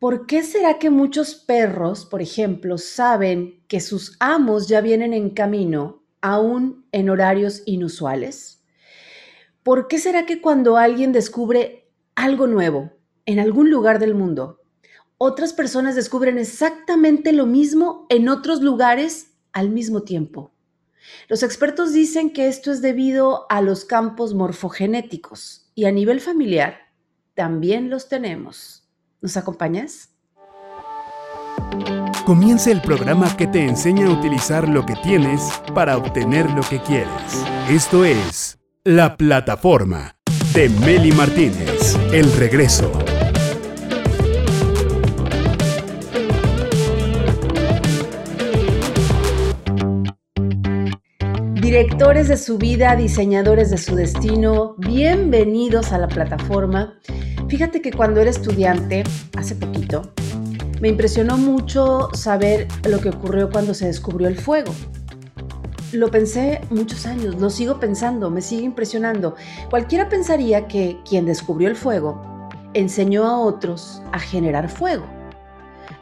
¿Por qué será que muchos perros, por ejemplo, saben que sus amos ya vienen en camino, aún en horarios inusuales? ¿Por qué será que cuando alguien descubre algo nuevo en algún lugar del mundo, otras personas descubren exactamente lo mismo en otros lugares al mismo tiempo? Los expertos dicen que esto es debido a los campos morfogenéticos y a nivel familiar también los tenemos. ¿Nos acompañas? Comienza el programa que te enseña a utilizar lo que tienes para obtener lo que quieres. Esto es La Plataforma de Meli Martínez. El regreso. Directores de su vida, diseñadores de su destino, bienvenidos a la plataforma. Fíjate que cuando era estudiante, hace poquito, me impresionó mucho saber lo que ocurrió cuando se descubrió el fuego. Lo pensé muchos años, lo sigo pensando, me sigue impresionando. Cualquiera pensaría que quien descubrió el fuego enseñó a otros a generar fuego.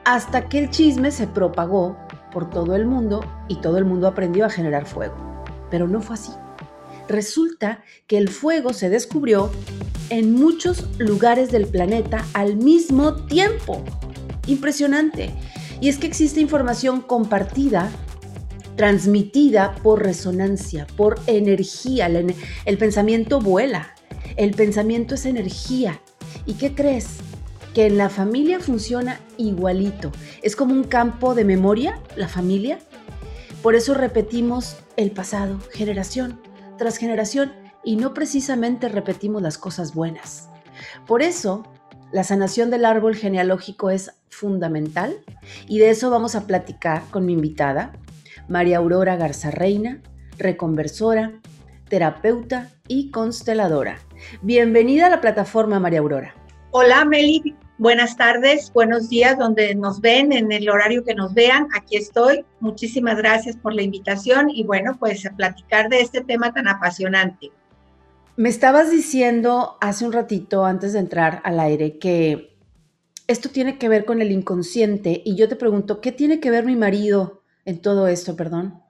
Hasta que el chisme se propagó por todo el mundo y todo el mundo aprendió a generar fuego. Pero no fue así. Resulta que el fuego se descubrió en muchos lugares del planeta al mismo tiempo. Impresionante. Y es que existe información compartida, transmitida por resonancia, por energía. El, pensamiento vuela. El pensamiento es energía. ¿Y qué crees? Que en la familia funciona igualito. Es como un campo de memoria, la familia. Por eso repetimos el pasado, generación tras generación y no precisamente repetimos las cosas buenas. Por eso, la sanación del árbol genealógico es fundamental y de eso vamos a platicar con mi invitada, María Aurora Garza Reina, reconversora, terapeuta y consteladora. Bienvenida a la plataforma, María Aurora. Hola, Meli. Buenas tardes, buenos días, donde nos ven, en el horario que nos vean. Aquí estoy. Muchísimas gracias por la invitación y bueno, pues a platicar de este tema tan apasionante. Me estabas diciendo hace un ratito, antes de entrar al aire, que esto tiene que ver con el inconsciente y yo te pregunto, ¿qué tiene que ver mi marido en todo esto, perdón?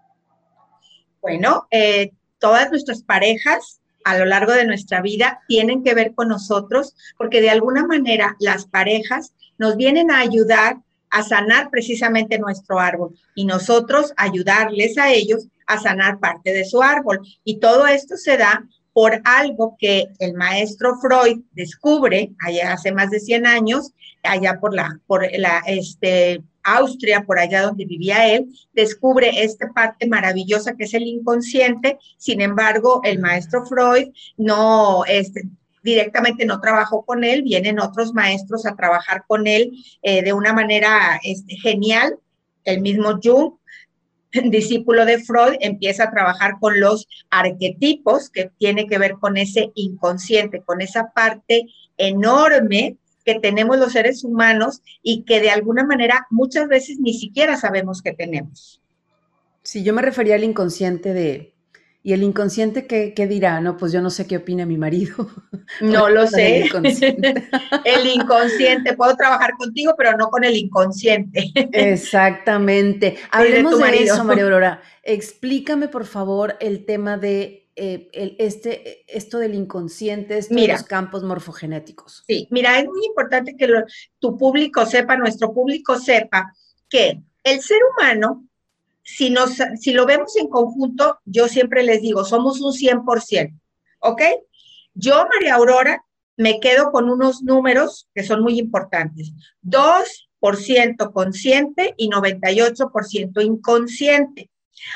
Bueno, eh, todas nuestras parejas a lo largo de nuestra vida tienen que ver con nosotros, porque de alguna manera las parejas nos vienen a ayudar a sanar precisamente nuestro árbol y nosotros ayudarles a ellos a sanar parte de su árbol. Y todo esto se da por algo que el maestro Freud descubre allá hace más de 100 años, allá por la, por la, este, Austria, por allá donde vivía él, descubre esta parte maravillosa que es el inconsciente. Sin embargo, el maestro Freud no, este, directamente no trabajó con él, vienen otros maestros a trabajar con él eh, de una manera este, genial. El mismo Jung, discípulo de Freud, empieza a trabajar con los arquetipos que tiene que ver con ese inconsciente, con esa parte enorme que tenemos los seres humanos y que de alguna manera muchas veces ni siquiera sabemos que tenemos. Sí, yo me refería al inconsciente de, ¿y el inconsciente qué, dirá? No, pues yo no sé qué opina mi marido. No lo sé. el inconsciente, puedo trabajar contigo, pero no con el inconsciente. Exactamente. Hablemos de, de eso, María Aurora. Explícame, por favor, el tema de eh, este, esto del inconsciente, estos los campos morfogenéticos? Sí, mira, es muy importante que tu público sepa, nuestro público sepa que el ser humano, si, nos, si lo vemos en conjunto, yo siempre les digo, somos un 100%, ¿ok? Yo, María Aurora, me quedo con unos números que son muy importantes. 2% consciente y 98% inconsciente.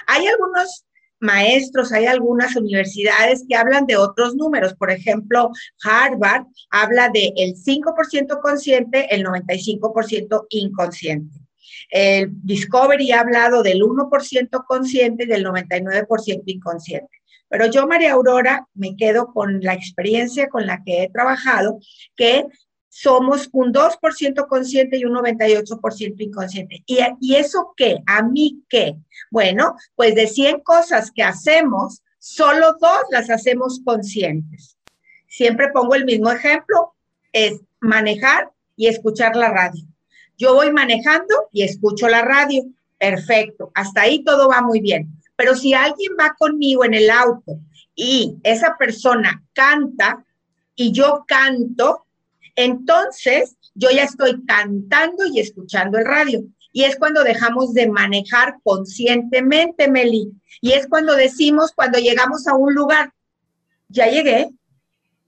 Hay algunos maestros, hay algunas universidades que hablan de otros números. Por ejemplo, Harvard habla de el 5% consciente, el 95% inconsciente. El Discovery ha hablado del 1% consciente y del 99% inconsciente. Pero yo, María Aurora, me quedo con la experiencia con la que he trabajado, que somos un 2% consciente y un 98% inconsciente. ¿Y, ¿Y eso qué? ¿A mí qué? Bueno, pues de 100 cosas que hacemos, solo dos las hacemos conscientes. Siempre pongo el mismo ejemplo, es manejar y escuchar la radio. Yo voy manejando y escucho la radio. Perfecto, hasta ahí todo va muy bien. Pero si alguien va conmigo en el auto y esa persona canta y yo canto, entonces yo ya estoy cantando y escuchando el radio. Y es cuando dejamos de manejar conscientemente, Meli. Y es cuando decimos, cuando llegamos a un lugar, ya llegué.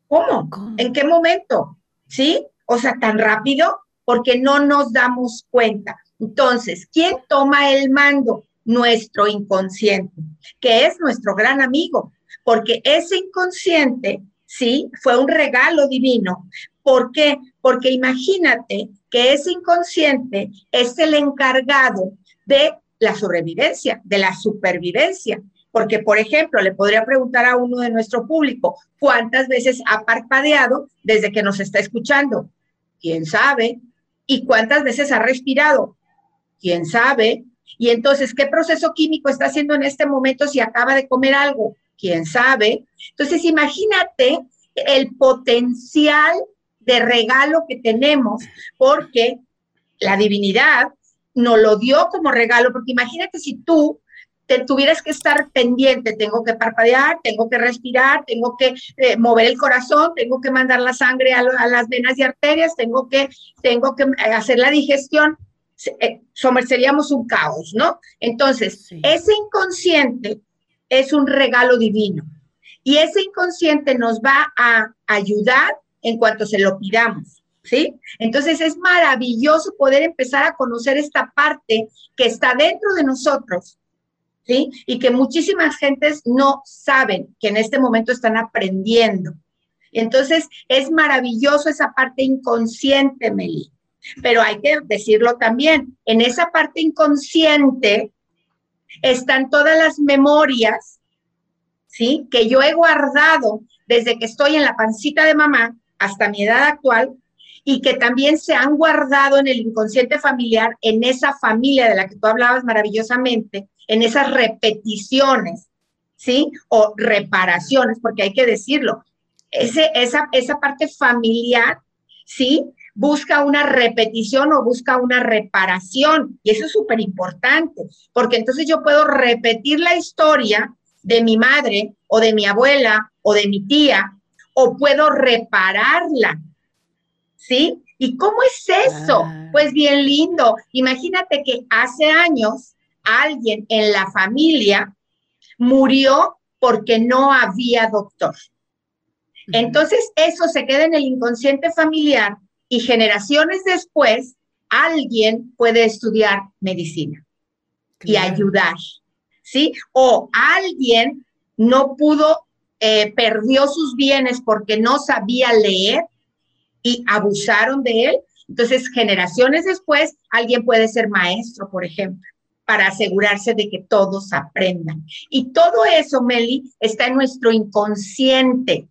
¿Cómo? ¿En qué momento? ¿Sí? O sea, tan rápido, porque no nos damos cuenta. Entonces, ¿quién toma el mando? Nuestro inconsciente, que es nuestro gran amigo, porque ese inconsciente, sí, fue un regalo divino. ¿Por qué? Porque imagínate que ese inconsciente es el encargado de la sobrevivencia, de la supervivencia. Porque, por ejemplo, le podría preguntar a uno de nuestro público, ¿cuántas veces ha parpadeado desde que nos está escuchando? ¿Quién sabe? ¿Y cuántas veces ha respirado? ¿Quién sabe? Y entonces, ¿qué proceso químico está haciendo en este momento si acaba de comer algo? ¿Quién sabe? Entonces, imagínate el potencial de regalo que tenemos, porque la divinidad nos lo dio como regalo, porque imagínate si tú te tuvieras que estar pendiente, tengo que parpadear, tengo que respirar, tengo que eh, mover el corazón, tengo que mandar la sangre a, las venas y arterias, tengo que, tengo que eh, hacer la digestión, eh, somerceríamos un caos, ¿no? Entonces, ese inconsciente es un regalo divino y ese inconsciente nos va a ayudar en cuanto se lo pidamos. ¿Sí? Entonces es maravilloso poder empezar a conocer esta parte que está dentro de nosotros, ¿sí? Y que muchísimas gentes no saben que en este momento están aprendiendo. Entonces, es maravilloso esa parte inconsciente, Meli. Pero hay que decirlo también, en esa parte inconsciente están todas las memorias, ¿sí? Que yo he guardado desde que estoy en la pancita de mamá hasta mi edad actual y que también se han guardado en el inconsciente familiar, en esa familia de la que tú hablabas maravillosamente, en esas repeticiones, ¿sí? O reparaciones, porque hay que decirlo. Ese, esa, esa parte familiar, ¿sí? Busca una repetición o busca una reparación. Y eso es súper importante, porque entonces yo puedo repetir la historia de mi madre o de mi abuela o de mi tía, o puedo repararla. ¿Sí? ¿Y cómo es eso? Pues bien lindo. Imagínate que hace años alguien en la familia murió porque no había doctor. Entonces, eso se queda en el inconsciente familiar y generaciones después, alguien puede estudiar medicina y ayudar, ¿sí? O alguien no pudo, eh, perdió sus bienes porque no sabía leer y abusaron de él. Entonces, generaciones después, alguien puede ser maestro, por ejemplo para asegurarse de que todos aprendan. Y todo eso, Meli, está en nuestro inconsciente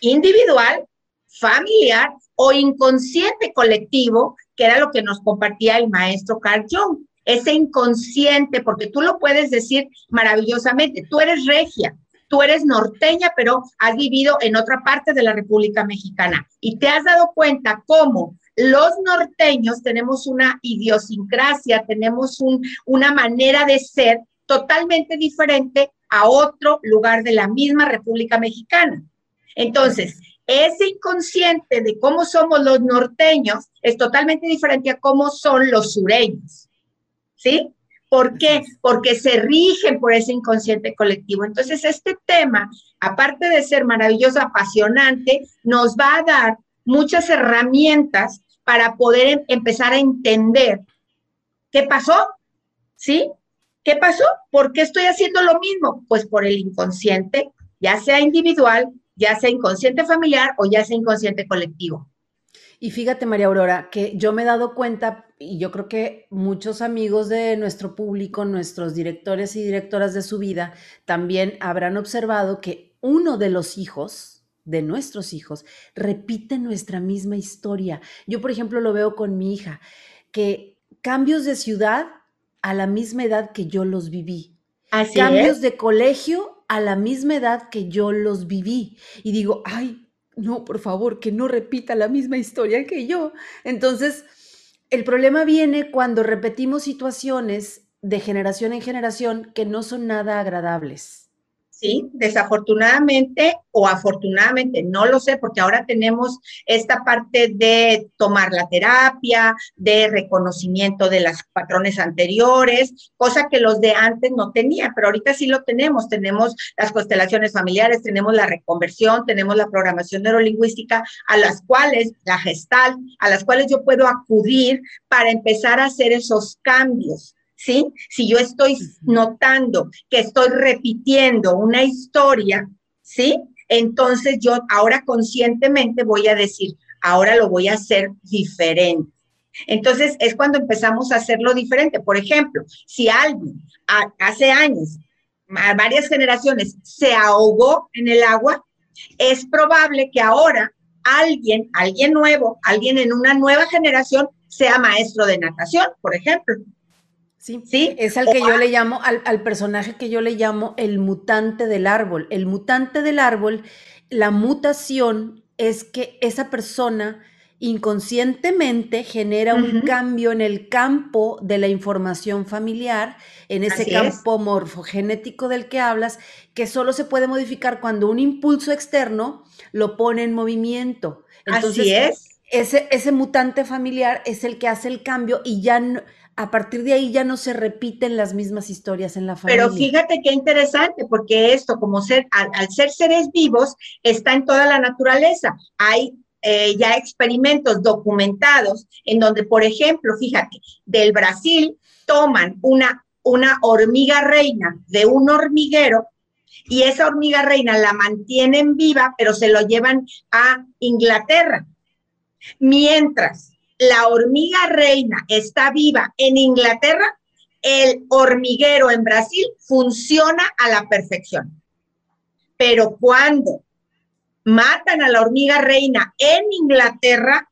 individual, familiar o inconsciente colectivo, que era lo que nos compartía el maestro Carl Jung. Ese inconsciente, porque tú lo puedes decir maravillosamente, tú eres regia, tú eres norteña, pero has vivido en otra parte de la República Mexicana y te has dado cuenta cómo los norteños tenemos una idiosincrasia, tenemos una manera de ser totalmente diferente a otro lugar de la misma República Mexicana. Entonces, ese inconsciente de cómo somos los norteños es totalmente diferente a cómo son los sureños. ¿Sí? ¿Por qué? Porque se rigen por ese inconsciente colectivo. Entonces, este tema, aparte de ser maravilloso, apasionante, nos va a dar muchas herramientas para poder em, empezar a entender qué pasó, ¿sí? ¿Qué pasó? ¿Por qué estoy haciendo lo mismo? Pues por el inconsciente, ya sea individual, ya sea inconsciente familiar o ya sea inconsciente colectivo. Y fíjate, María Aurora, que yo me he dado cuenta, y yo creo que muchos amigos de nuestro público, nuestros directores y directoras de su vida, también habrán observado que uno de los hijos, de nuestros hijos repiten nuestra misma historia. Yo, por ejemplo, lo veo con mi hija, que cambios de ciudad a la misma edad que yo los viví. cambios de colegio a la misma edad que yo los viví. Y digo, ay, no, por favor, que no repita la misma historia que yo. Entonces, El problema viene cuando repetimos situaciones de generación en generación que no son nada agradables. ¿Sí? Desafortunadamente o afortunadamente, no lo sé, porque ahora tenemos esta parte de tomar la terapia, de reconocimiento de los patrones anteriores, cosa que los de antes no tenían, pero ahorita sí lo tenemos. Tenemos las constelaciones familiares, tenemos la reconversión, tenemos la programación neurolingüística, a las cuales, la gestal, a las cuales yo puedo acudir para empezar a hacer esos cambios. ¿Sí? Si yo estoy notando que estoy repitiendo una historia, ¿sí? Entonces yo ahora conscientemente voy a decir, ahora lo voy a hacer diferente. Entonces es cuando empezamos a hacerlo diferente. Por ejemplo, si alguien hace años, varias generaciones, se ahogó en el agua, es probable que ahora alguien, alguien nuevo, alguien en una nueva generación sea maestro de natación, por ejemplo. Sí, sí, es al que yo le llamo, al, personaje que yo le llamo el mutante del árbol. El mutante del árbol, la mutación es que esa persona inconscientemente genera un cambio en el campo de la información familiar, en ese campo morfogenético del que hablas, que solo se puede modificar cuando un impulso externo lo pone en movimiento. Entonces, Así es. Ese, ese mutante familiar es el que hace el cambio y ya no, a partir de ahí ya no se repiten las mismas historias en la familia. Pero fíjate qué interesante, porque esto, como ser, al, ser seres vivos, está en toda la naturaleza. Hay eh, ya experimentos documentados en donde, por ejemplo, fíjate, del Brasil toman una, una hormiga reina de un hormiguero y esa hormiga reina la mantienen viva, pero se lo llevan a Inglaterra. Mientras la hormiga reina está viva en Inglaterra, el hormiguero en Brasil funciona a la perfección. Pero cuando matan a la hormiga reina en Inglaterra,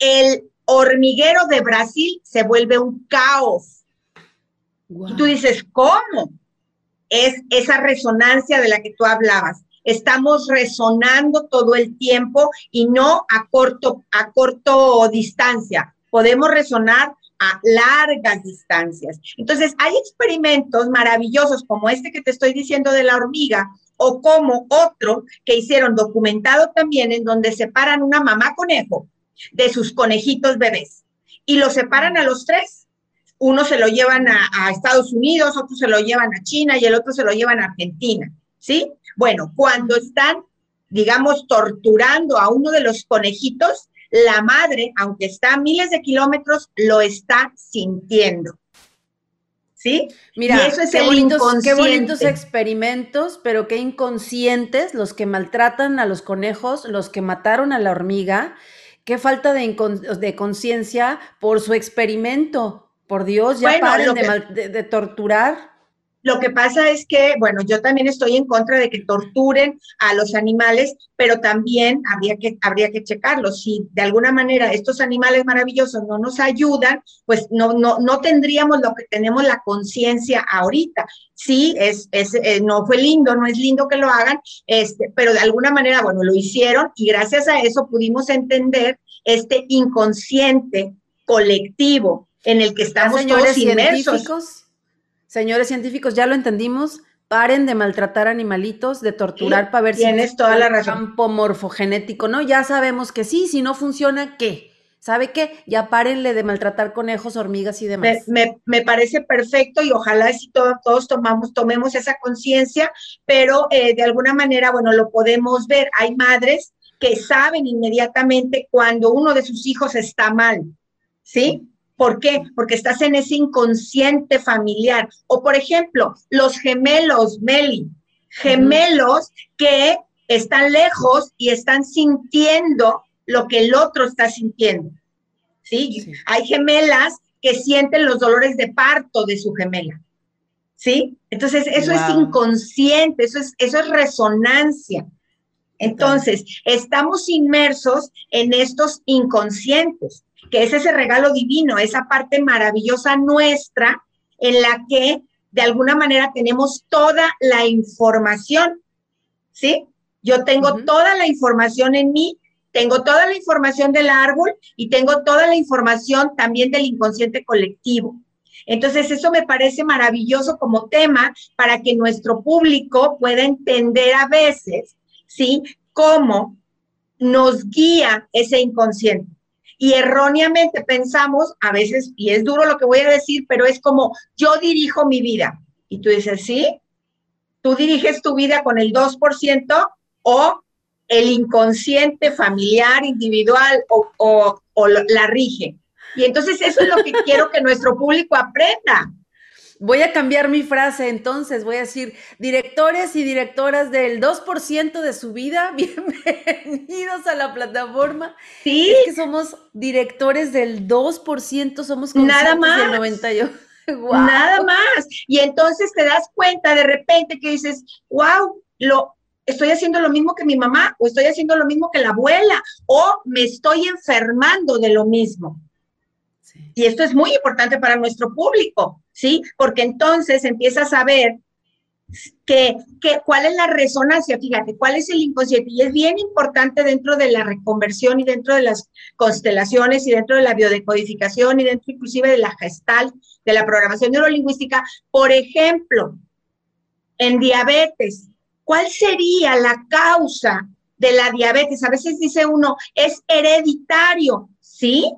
el hormiguero de Brasil se vuelve un caos. Y tú dices, ¿cómo? Es esa resonancia de la que tú hablabas estamos resonando todo el tiempo y no a corto, a corto distancia. Podemos resonar a largas distancias. Entonces, hay experimentos maravillosos como este que te estoy diciendo de la hormiga o como otro que hicieron documentado también en donde separan una mamá conejo de sus conejitos bebés y los separan a los tres. Uno se lo llevan a, a Estados Unidos, otro se lo llevan a China y el otro se lo llevan a Argentina, ¿sí? Bueno, cuando están, digamos, torturando a uno de los conejitos, la madre, aunque está a miles de kilómetros, lo está sintiendo. ¿Sí? Mira, eso es qué, bonitos, qué bonitos experimentos, pero qué inconscientes los que maltratan a los conejos, los que mataron a la hormiga, qué falta de, conciencia por su experimento. Por Dios, ya paren de torturar. Lo que pasa es que, bueno, yo también estoy en contra de que torturen a los animales, pero también habría que, habría que checarlo. Si de alguna manera estos animales maravillosos no nos ayudan, pues no, no, no tendríamos lo que tenemos la conciencia ahorita. Sí, es, es eh, no fue lindo, no es lindo que lo hagan, este, pero de alguna manera, bueno, lo hicieron y gracias a eso pudimos entender este inconsciente colectivo en el que estamos todos inmersos. Señores científicos, ya lo entendimos. Paren de maltratar animalitos, de torturar para ver si tienes toda la razón. campo morfogenético, ¿no? Ya sabemos que sí, si no funciona, ¿qué? ¿Sabe qué? Ya párenle de maltratar conejos, hormigas y demás. Me, parece perfecto y ojalá si todos tomamos, tomemos esa conciencia, pero eh, de alguna manera, bueno, lo podemos ver. Hay madres que saben inmediatamente cuando uno de sus hijos está mal, ¿sí? ¿Por qué? Porque estás en ese inconsciente familiar. O por ejemplo, los gemelos, Meli, gemelos que están lejos y están sintiendo lo que el otro está sintiendo. ¿Sí? Hay gemelas que sienten los dolores de parto de su gemela. ¿Sí? Entonces, eso es inconsciente, eso es, eso es resonancia. Entonces, estamos inmersos en estos inconscientes que es ese regalo divino, esa parte maravillosa nuestra en la que de alguna manera tenemos toda la información, ¿sí? Yo tengo toda la información en mí Tengo toda la información del árbol y tengo toda la información también del inconsciente colectivo. Entonces, eso me parece maravilloso como tema para que nuestro público pueda entender a veces, ¿sí? Cómo nos guía ese inconsciente. Y erróneamente pensamos, a veces, y es duro lo que voy a decir, pero es como yo dirijo mi vida. Y tú dices, ¿sí? ¿Tú diriges tu vida con el 2% o el inconsciente familiar, individual o, o la rige? Y entonces eso es lo que quiero que nuestro público aprenda. Voy a cambiar mi frase entonces, voy a decir, directores y directoras del 2% de su vida, bienvenidos a la plataforma. Sí. Es que somos directores del 2%, somos Nada más. del 98. Nada más. Y entonces te das cuenta de repente que dices, wow, lo, estoy haciendo lo mismo que mi mamá, o estoy haciendo lo mismo que la abuela, o me estoy enfermando de lo mismo. Y esto es muy importante para nuestro público, ¿sí? Porque entonces empiezas a ver que, cuál es la resonancia, fíjate, cuál es el inconsciente. Y es bien importante dentro de la reconversión y dentro de las constelaciones y dentro de la biodecodificación y dentro inclusive de la gestal, de la programación neurolingüística. Por ejemplo, en diabetes, ¿cuál sería la causa de la diabetes? A veces dice uno, es hereditario, ¿sí?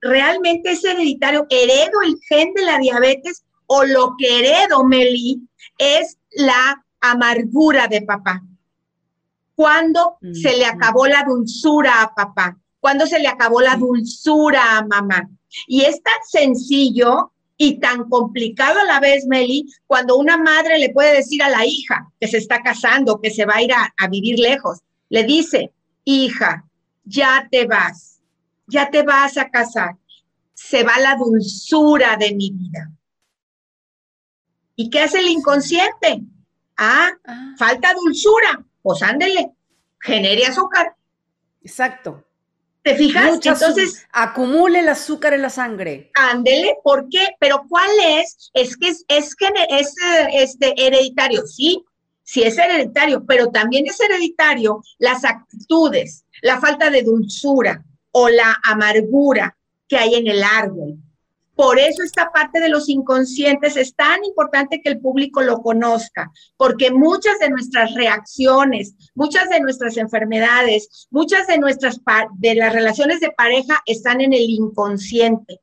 Realmente es hereditario, heredo el gen de la diabetes o lo que heredo, Meli, es la amargura de papá. ¿Cuándo se le acabó la dulzura a papá? ¿Cuándo se le acabó la dulzura a mamá? Y es tan sencillo y tan complicado a la vez, Meli, cuando una madre le puede decir a la hija que se está casando, que se va a ir a, a vivir lejos, le dice, hija, ya te vas ya te vas a casar, se va la dulzura de mi vida. ¿Y qué hace el inconsciente? Ah, ah. falta dulzura. Pues ándele, genere azúcar. Exacto. ¿Te fijas? Entonces, acumule el azúcar en la sangre. Ándele, ¿por qué? Pero ¿cuál es? Es que es, es este hereditario, sí, sí es hereditario, pero también es hereditario las actitudes, la falta de dulzura, o la amargura que hay en el árbol. Por eso esta parte de los inconscientes es tan importante que el público lo conozca, porque muchas de nuestras reacciones, muchas de nuestras enfermedades, muchas de nuestras de las relaciones de pareja están en el inconsciente.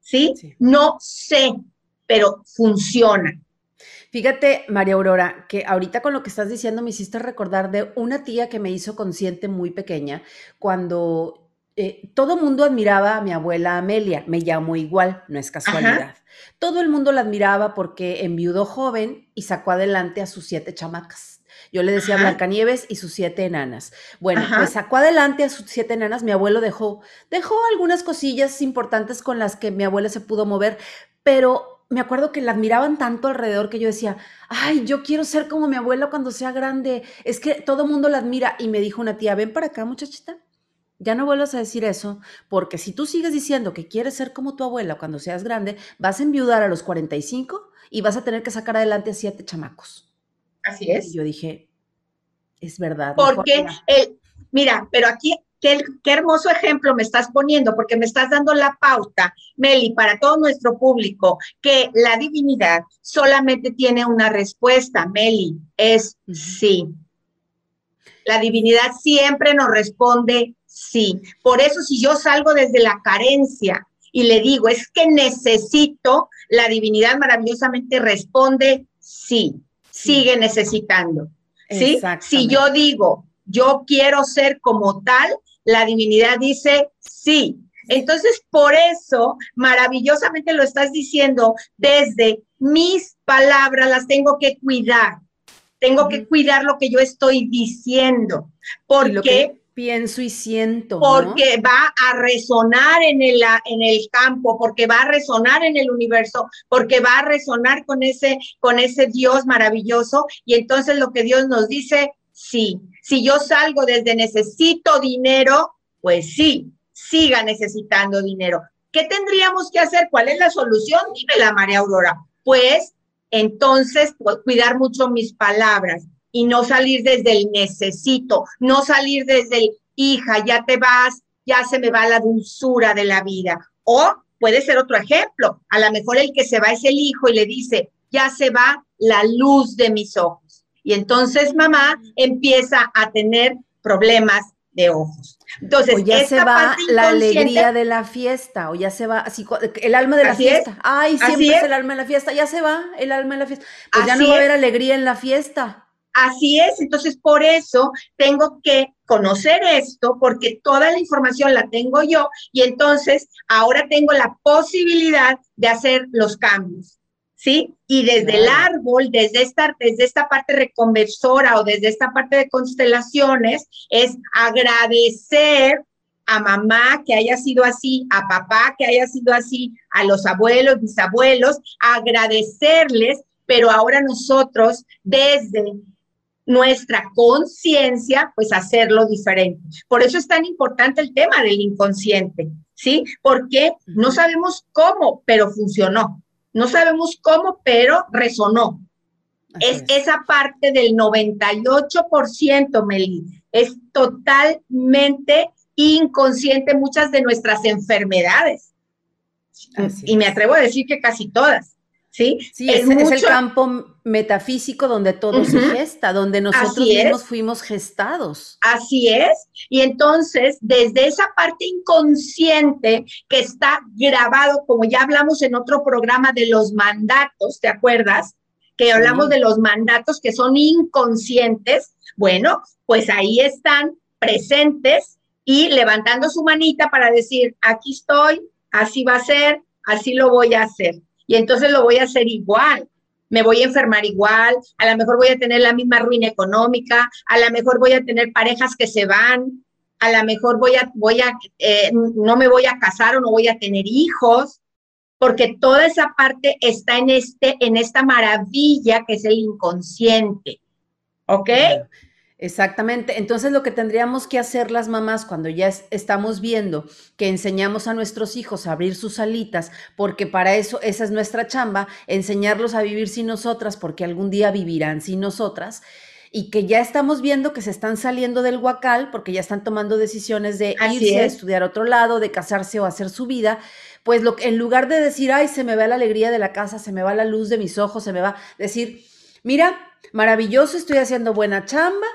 ¿Sí? sí. No sé, pero funciona. Fíjate, María Aurora, que ahorita con lo que estás diciendo me hiciste recordar de una tía que me hizo consciente muy pequeña cuando eh, todo mundo admiraba a mi abuela Amelia, me llamo igual, no es casualidad. Todo el mundo la admiraba porque enviudó joven y sacó adelante a sus siete chamacas. Yo le decía Blancanieves y sus siete enanas. Bueno, pues sacó adelante a sus siete enanas. Mi abuelo dejó, dejó algunas cosillas importantes con las que mi abuela se pudo mover, pero me acuerdo que la admiraban tanto alrededor que yo decía, ay, yo quiero ser como mi abuela cuando sea grande. Es que todo el mundo la admira. Y me dijo una tía, ven para acá, muchachita ya no vuelvas a decir eso, porque si tú sigues diciendo que quieres ser como tu abuela cuando seas grande, vas a enviudar a los 45 y vas a tener que sacar adelante a siete chamacos. Así es. Y yo dije, es verdad. Porque, el, mira, pero aquí, qué, qué hermoso ejemplo me estás poniendo, porque me estás dando la pauta, Meli, para todo nuestro público, que la divinidad solamente tiene una respuesta, Meli, es sí. La divinidad siempre nos responde Sí, por eso si yo salgo desde la carencia y le digo, es que necesito, la divinidad maravillosamente responde, sí, sigue necesitando. ¿sí? Si yo digo, yo quiero ser como tal, la divinidad dice, sí. Entonces, por eso, maravillosamente lo estás diciendo, desde mis palabras las tengo que cuidar. Tengo que cuidar lo que yo estoy diciendo, porque pienso y siento. Porque va a resonar en el, en el campo, porque va a resonar en el universo, porque va a resonar con ese, con ese Dios maravilloso. Y entonces lo que Dios nos dice, sí, si yo salgo desde necesito dinero, pues sí, siga necesitando dinero. ¿Qué tendríamos que hacer? ¿Cuál es la solución? la María Aurora. Pues entonces, pues, cuidar mucho mis palabras, y no salir desde el necesito, no salir desde el hija, ya te vas, ya se me va la dulzura de la vida. O puede ser otro ejemplo, a lo mejor el que se va es el hijo y le dice, ya se va la luz de mis ojos. Y entonces mamá empieza a tener problemas de ojos. Entonces, o ya se va la alegría de la fiesta, o ya se va así, el alma de la fiesta. Ay, siempre es. el alma de la fiesta, ya se va el alma de la fiesta. Pues ya no va a haber alegría en la fiesta. Así es, entonces por eso tengo que conocer esto, porque toda la información la tengo yo y entonces ahora tengo la posibilidad de hacer los cambios. ¿sí? Y desde el árbol, desde esta, desde esta parte reconversora o desde esta parte de constelaciones, es agradecer a mamá que haya sido así, a papá que haya sido así, a los abuelos, bisabuelos, agradecerles, pero ahora nosotros desde nuestra conciencia, pues hacerlo diferente. Por eso es tan importante el tema del inconsciente, ¿sí? Porque no sabemos cómo, pero funcionó. No sabemos cómo, pero resonó. Es, esa parte del 98%, Meli. Es totalmente inconsciente muchas de nuestras enfermedades. y me atrevo a decir que casi todas. ¿Sí? Sí, es, el campo metafísico donde todo se gesta, donde nosotros mismos fuimos gestados. Así es. Y entonces, desde esa parte inconsciente que está grabado, como ya hablamos en otro programa de los mandatos, ¿te acuerdas? Que hablamos de los mandatos que son inconscientes. Bueno, pues ahí están presentes y levantando su manita para decir, aquí estoy, así va a ser, así lo voy a hacer y entonces lo voy a hacer igual. Me voy a enfermar igual, a lo mejor voy a tener la misma ruina económica, a lo mejor voy a tener parejas que se van, a lo mejor voy a, voy a, eh, no me voy a casar o no voy a tener hijos, porque toda esa parte está en este, en esta maravilla que es el inconsciente. ¿Ok? Exactamente. Entonces lo que tendríamos que hacer las mamás cuando ya estamos viendo que enseñamos a nuestros hijos a abrir sus alitas, porque para eso esa es nuestra chamba, enseñarlos a vivir sin nosotras, porque algún día vivirán sin nosotras, y que ya estamos viendo que se están saliendo del huacal, porque ya están tomando decisiones de irse a estudiar a otro lado, de casarse o hacer su vida, pues lo, en lugar de decir, ay, se me va la alegría de la casa, se me va la luz de mis ojos, se me va, decir, mira, maravilloso, estoy haciendo buena chamba,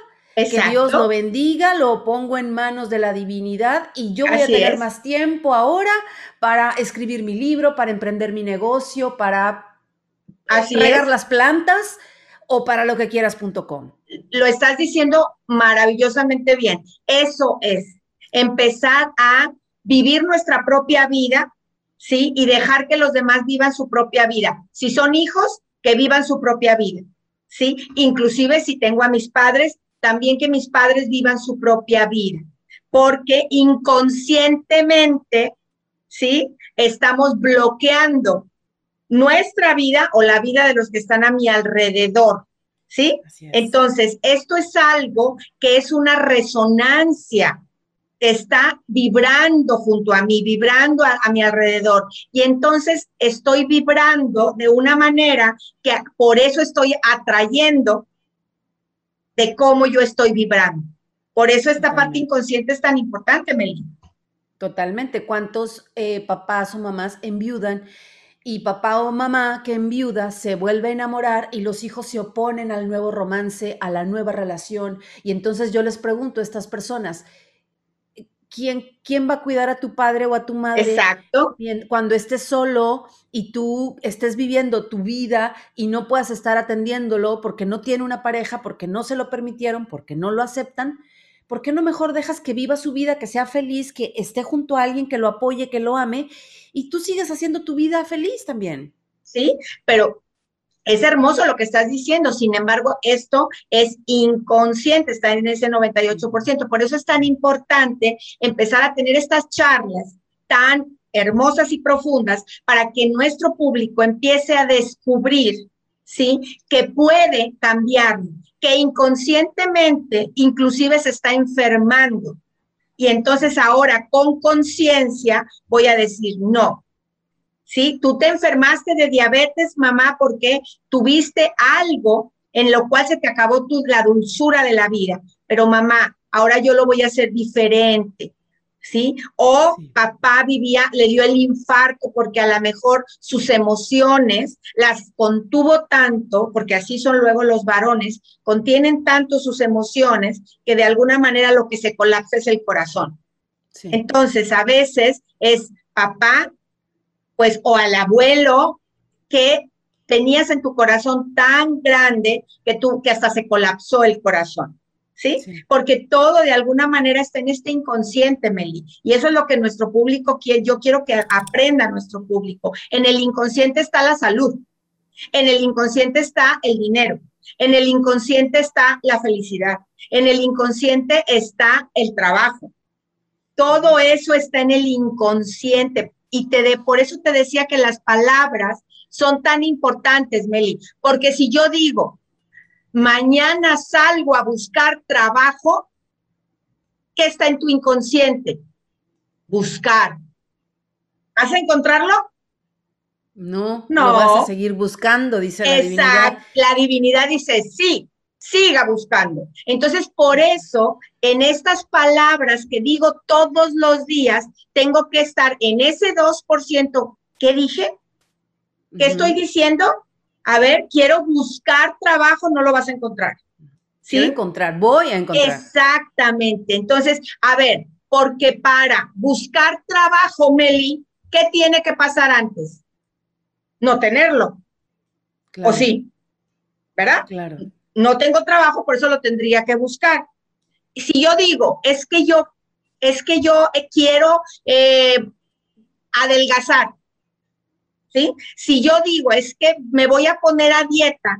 que Dios lo bendiga, lo pongo en manos de la divinidad y yo voy a tener más tiempo ahora para escribir mi libro, para emprender mi negocio, para regar las plantas o para lo que quieras.com. Lo estás diciendo maravillosamente bien. Eso es empezar a vivir nuestra propia vida, ¿sí? Y dejar que los demás vivan su propia vida. Si son hijos, que vivan su propia vida, ¿sí? Inclusive si tengo a mis padres, también que mis padres vivan su propia vida, porque inconscientemente, ¿sí? Estamos bloqueando nuestra vida o la vida de los que están a mi alrededor, ¿sí? Entonces, esto es algo que es una resonancia está vibrando junto a mí, vibrando a, mi alrededor. Y entonces estoy vibrando de una manera que por eso estoy atrayendo de cómo yo estoy vibrando. Por eso esta parte inconsciente es tan importante, Meli. Totalmente. ¿Cuántos eh, papás o mamás enviudan y papá o mamá que enviuda se vuelve a enamorar y los hijos se oponen al nuevo romance, a la nueva relación? Y entonces yo les pregunto a estas personas, ¿quién, va a cuidar a tu padre o a tu madre? Exacto. Cuando estés solo y tú estés viviendo tu vida y no puedas estar atendiéndolo porque no tiene una pareja, porque no se lo permitieron, porque no lo aceptan, ¿por qué no mejor dejas que viva su vida, que sea feliz, que esté junto a alguien que lo apoye, que lo ame y tú sigues haciendo tu vida feliz también? Sí, pero es hermoso lo que estás diciendo, sin embargo, esto es inconsciente, está en ese 98%. Por eso es tan importante empezar a tener estas charlas tan hermosas y profundas para que nuestro público empiece a descubrir, ¿sí? Que puede cambiar, que inconscientemente inclusive se está enfermando. Y entonces ahora con conciencia voy a decir, no, ¿sí? Tú te enfermaste de diabetes, mamá, porque tuviste algo en lo cual se te acabó tu, la dulzura de la vida. Pero mamá, ahora yo lo voy a hacer diferente. ¿Sí? O papá vivía, le dio el infarto porque a lo mejor sus emociones las contuvo tanto, porque así son luego los varones, contienen tanto sus emociones que de alguna manera lo que se colapsa es el corazón. Entonces, a veces es papá, pues, o al abuelo que tenías en tu corazón tan grande que tú, que hasta se colapsó el corazón. ¿Sí? Porque todo de alguna manera está en este inconsciente, Meli. Y eso es lo que nuestro público quiere. Yo quiero que aprenda nuestro público. En el inconsciente está la salud. En el inconsciente está el dinero. En el inconsciente está la felicidad. En el inconsciente está el trabajo. Todo eso está en el inconsciente. Y te de, por eso te decía que las palabras son tan importantes, Meli, porque si yo digo, mañana salgo a buscar trabajo, ¿qué está en tu inconsciente? Buscar. ¿Vas a encontrarlo? No, no. vas a seguir buscando, dice la divinidad. La divinidad dice, sí, siga buscando. Entonces, por eso, en estas palabras que digo todos los días, tengo que estar en ese 2%. ¿Qué dije? ¿Qué estoy diciendo? A ver, quiero buscar trabajo, no lo vas a encontrar. ¿Sí? Quiero encontrar, voy a encontrar. Exactamente. Entonces, a ver, porque para buscar trabajo, Meli, ¿qué tiene que pasar antes? No tenerlo. ¿O sí? ¿Verdad? Claro. No tengo trabajo, por eso lo tendría que buscar. Si yo digo, es que yo, es que yo eh, quiero eh, adelgazar, si yo digo, es que me voy a poner a dieta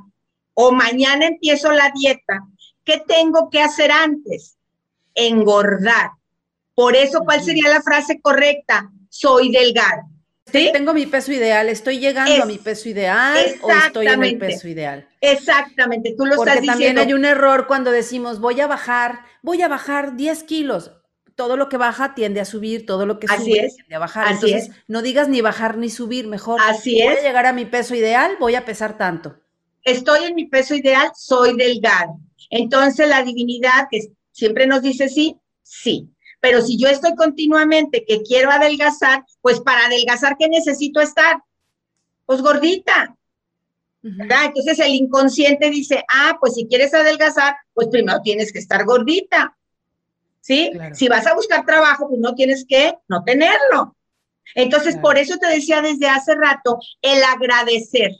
o mañana empiezo la dieta, ¿qué tengo que hacer antes? Engordar. Por eso, ¿cuál sería la frase correcta? Soy delgado. ¿Sí? Tengo mi peso ideal, estoy llegando a mi peso ideal o estoy en el peso ideal. Exactamente, tú lo Porque estás diciendo. también hay un error cuando decimos voy a bajar, voy a bajar 10 kilos todo lo que baja tiende a subir, todo lo que sube tiende a bajar. Entonces, no digas ni bajar ni subir, mejor. Así voy a llegar a mi peso ideal, voy a pesar tanto. Estoy en mi peso ideal, soy delgado. Entonces, la divinidad que siempre nos dice sí, sí. Pero si yo estoy continuamente que quiero adelgazar, pues para adelgazar, ¿qué necesito estar? Pues gordita. ¿verdad? Entonces el inconsciente dice, ah, pues si quieres adelgazar, pues primero tienes que estar gordita. ¿sí? Si vas a buscar trabajo, pues no tienes que no tenerlo. Entonces, por eso te decía desde hace rato, el agradecer.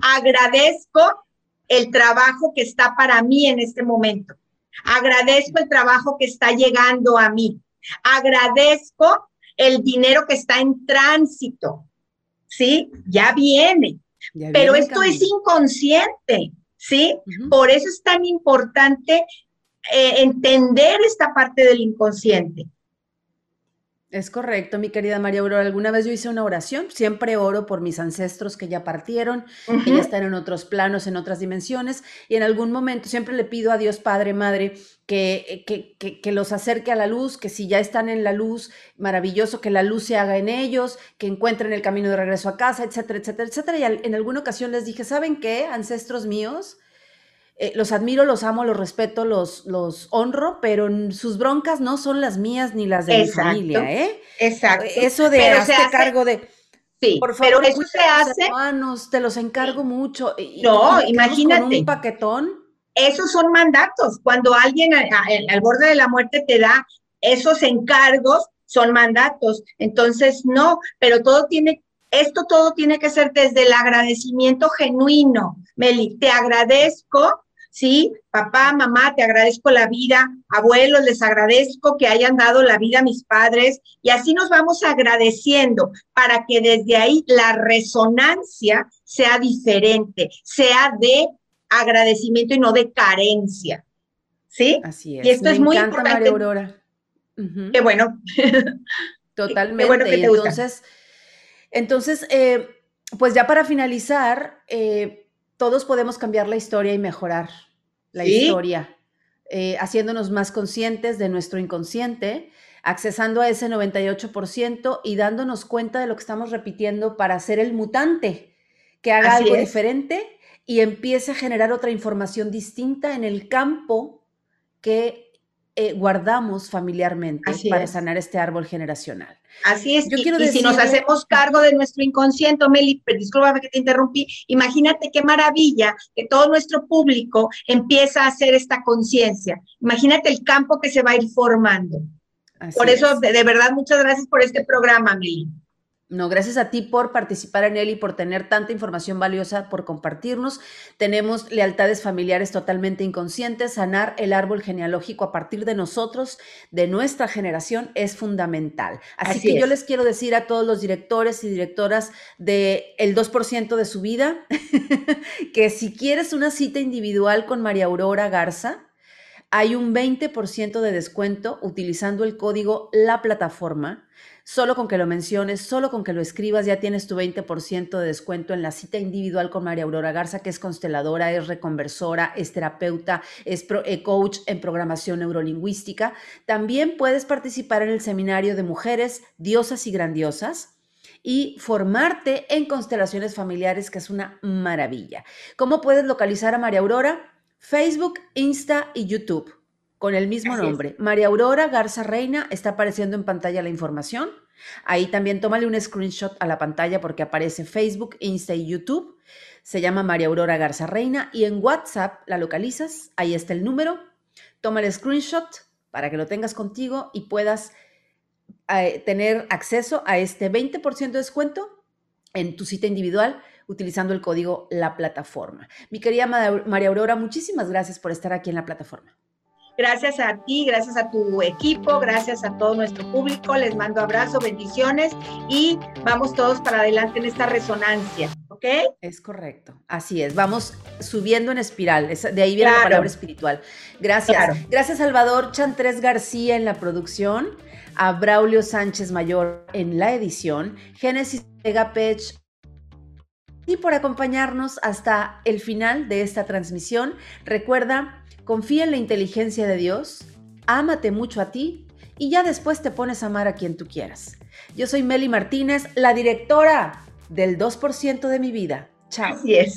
Agradezco el trabajo que está para mí en este momento. Agradezco el trabajo que está llegando a mí. Agradezco el dinero que está en tránsito. ¿Sí? Ya viene. Pero esto es inconsciente. ¿Sí? Por eso es tan importante eh, entender esta parte del inconsciente. Es correcto, mi querida María Aurora. Alguna vez yo hice una oración, siempre oro por mis ancestros que ya partieron, que ya están en otros planos, en otras dimensiones, y en algún momento siempre le pido a Dios Padre, Madre, que, que, que, los acerque a la luz, que si ya están en la luz, maravilloso, que la luz se haga en ellos, que encuentren el camino de regreso a casa, etcétera, etcétera, etcétera. Y en alguna ocasión les dije, ¿saben qué, ancestros míos? Eh, los admiro, los amo, los respeto, los, los honro, pero sus broncas no son las mías ni las de mi familia, ¿eh? Exacto. Eso de hacer cargo de... Sí, por favor, pero eso se hace. Hermanos, te los encargo mucho. no, imagínate. un paquetón. Esos son mandatos. Cuando alguien al borde de la muerte te da esos encargos, son mandatos. Entonces, no, pero todo tiene, esto todo tiene que ser desde el agradecimiento genuino. Meli, te agradezco ¿sí? Papá, mamá, te agradezco la vida, abuelos, les agradezco que hayan dado la vida a mis padres y así nos vamos agradeciendo para que desde ahí la resonancia sea diferente, sea de agradecimiento y no de carencia. ¿Sí? Así es. Y esto es muy importante. María Aurora. Qué bueno. Totalmente. Qué bueno que te entonces, entonces eh, pues ya para finalizar, eh, todos podemos cambiar la historia y mejorar la historia, eh, haciéndonos más conscientes de nuestro inconsciente, accesando a ese 98% y dándonos cuenta de lo que estamos repitiendo para ser el mutante, que haga algo diferente y empiece a generar otra información distinta en el campo que eh, guardamos familiarmente para sanar este árbol generacional. Así es, Yo y, quiero y si nos hacemos cargo de nuestro inconsciente, Meli, discúlpame que te interrumpí, imagínate qué maravilla que todo nuestro público empieza a hacer esta conciencia. Imagínate el campo que se va a ir formando. por eso, de, de, verdad, muchas gracias por este programa, Meli. No, gracias a ti por participar en él y por tener tanta información valiosa por compartirnos. Tenemos lealtades familiares totalmente inconscientes. Sanar el árbol genealógico a partir de nosotros, de nuestra generación, es fundamental. Así, que yo les quiero decir a todos los directores y directoras del el 2% de su vida que si quieres una cita individual con María Aurora Garza, hay un 20% de descuento utilizando el código La Plataforma Solo con que lo menciones, solo con que lo escribas, ya tienes tu 20% de descuento en la cita individual con María Aurora Garza, que es consteladora, es reconversora, es terapeuta, es eh, coach en programación neurolingüística. También puedes participar en el seminario de mujeres diosas y grandiosas y formarte en constelaciones familiares, que es una maravilla. ¿Cómo puedes localizar a María Aurora? Facebook, Insta y YouTube con el mismo nombre. María Aurora Garza Reina, está apareciendo en pantalla la información. Ahí también tómale un screenshot a la pantalla porque aparece Facebook, Insta y YouTube. Se llama María Aurora Garza Reina y en WhatsApp la localizas. Ahí está el número. Toma el screenshot para que lo tengas contigo y puedas eh, tener acceso a este 20% de descuento en tu cita individual utilizando el código La Plataforma. Mi querida María Aurora, muchísimas gracias por estar aquí en la plataforma. Gracias a ti, gracias a tu equipo, gracias a todo nuestro público. Les mando abrazo, bendiciones y vamos todos para adelante en esta resonancia. ¿Ok? Es correcto. Así es. Vamos subiendo en espiral. de ahí viene la palabra espiritual. Gracias. Gracias, Salvador Chantres García en la producción, a Braulio Sánchez Mayor en la edición, Génesis Pech y por acompañarnos hasta el final de esta transmisión. Recuerda confía en la inteligencia de Dios, ámate mucho a ti y ya después te pones a amar a quien tú quieras. Yo soy Meli Martínez, la directora del 2% de mi vida. Chao. Así es.